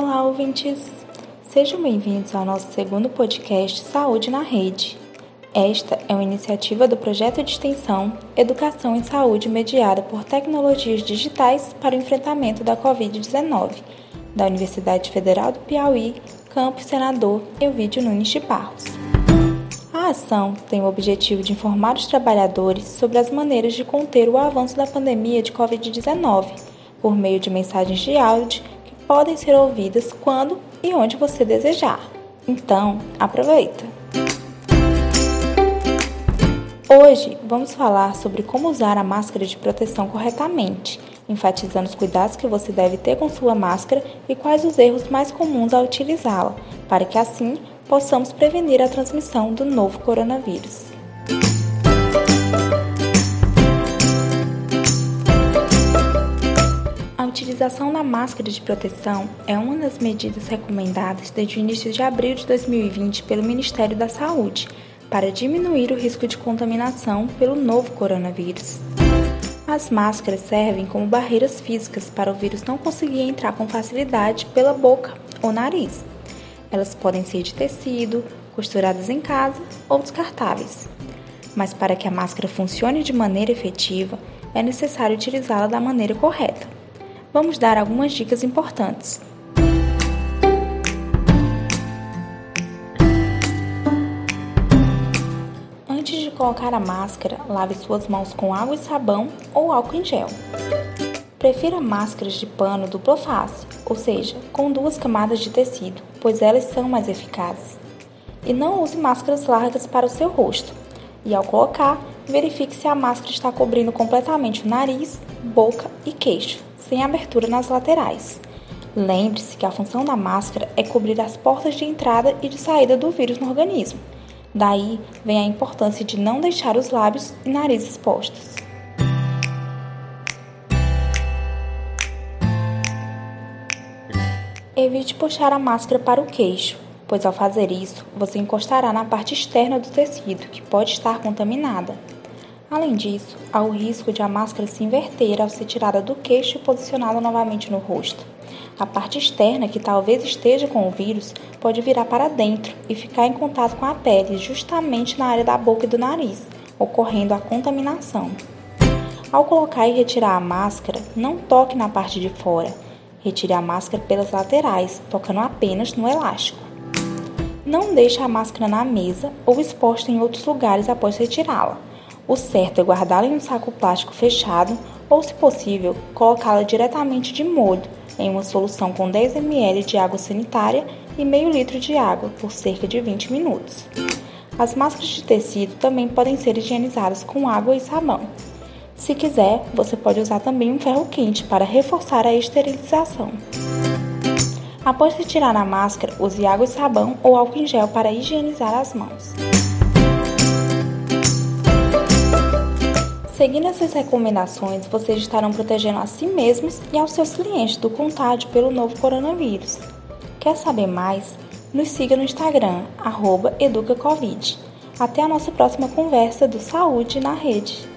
Olá, ouvintes! Sejam bem-vindos ao nosso segundo podcast Saúde na Rede. Esta é uma iniciativa do projeto de extensão Educação em Saúde mediada por tecnologias digitais para o enfrentamento da Covid-19, da Universidade Federal do Piauí, Campus Senador Elvídio Nunes de Barros. A ação tem o objetivo de informar os trabalhadores sobre as maneiras de conter o avanço da pandemia de Covid-19 por meio de mensagens de áudio podem ser ouvidas quando e onde você desejar. Então, aproveita! Hoje vamos falar sobre como usar a máscara de proteção corretamente, enfatizando os cuidados que você deve ter com sua máscara e quais os erros mais comuns ao utilizá-la, para que assim possamos prevenir a transmissão do novo coronavírus. Utilização da máscara de proteção é uma das medidas recomendadas desde o início de abril de 2020 pelo Ministério da Saúde para diminuir o risco de contaminação pelo novo coronavírus. As máscaras servem como barreiras físicas para o vírus não conseguir entrar com facilidade pela boca ou nariz. Elas podem ser de tecido, costuradas em casa ou descartáveis. Mas para que a máscara funcione de maneira efetiva, é necessário utilizá-la da maneira correta vamos dar algumas dicas importantes. Antes de colocar a máscara, lave suas mãos com água e sabão ou álcool em gel. Prefira máscaras de pano dupla face, ou seja, com duas camadas de tecido, pois elas são mais eficazes. E não use máscaras largas para o seu rosto. E ao colocar, verifique se a máscara está cobrindo completamente o nariz, boca e queixo sem abertura nas laterais. Lembre-se que a função da máscara é cobrir as portas de entrada e de saída do vírus no organismo. Daí vem a importância de não deixar os lábios e nariz expostos. Evite puxar a máscara para o queixo, pois ao fazer isso, você encostará na parte externa do tecido, que pode estar contaminada. Além disso, há o risco de a máscara se inverter ao ser tirada do queixo e posicionada novamente no rosto. A parte externa, que talvez esteja com o vírus, pode virar para dentro e ficar em contato com a pele, justamente na área da boca e do nariz, ocorrendo a contaminação. Ao colocar e retirar a máscara, não toque na parte de fora. Retire a máscara pelas laterais, tocando apenas no elástico. Não deixe a máscara na mesa ou exposta em outros lugares após retirá-la. O certo é guardá-la em um saco plástico fechado ou, se possível, colocá-la diretamente de molho em uma solução com 10 ml de água sanitária e meio litro de água por cerca de 20 minutos. As máscaras de tecido também podem ser higienizadas com água e sabão. Se quiser, você pode usar também um ferro quente para reforçar a esterilização. Após retirar a máscara, use água e sabão ou álcool em gel para higienizar as mãos. Seguindo essas recomendações, vocês estarão protegendo a si mesmos e aos seus clientes do contágio pelo novo coronavírus. Quer saber mais? Nos siga no Instagram, EducaCovid. Até a nossa próxima conversa do Saúde na Rede.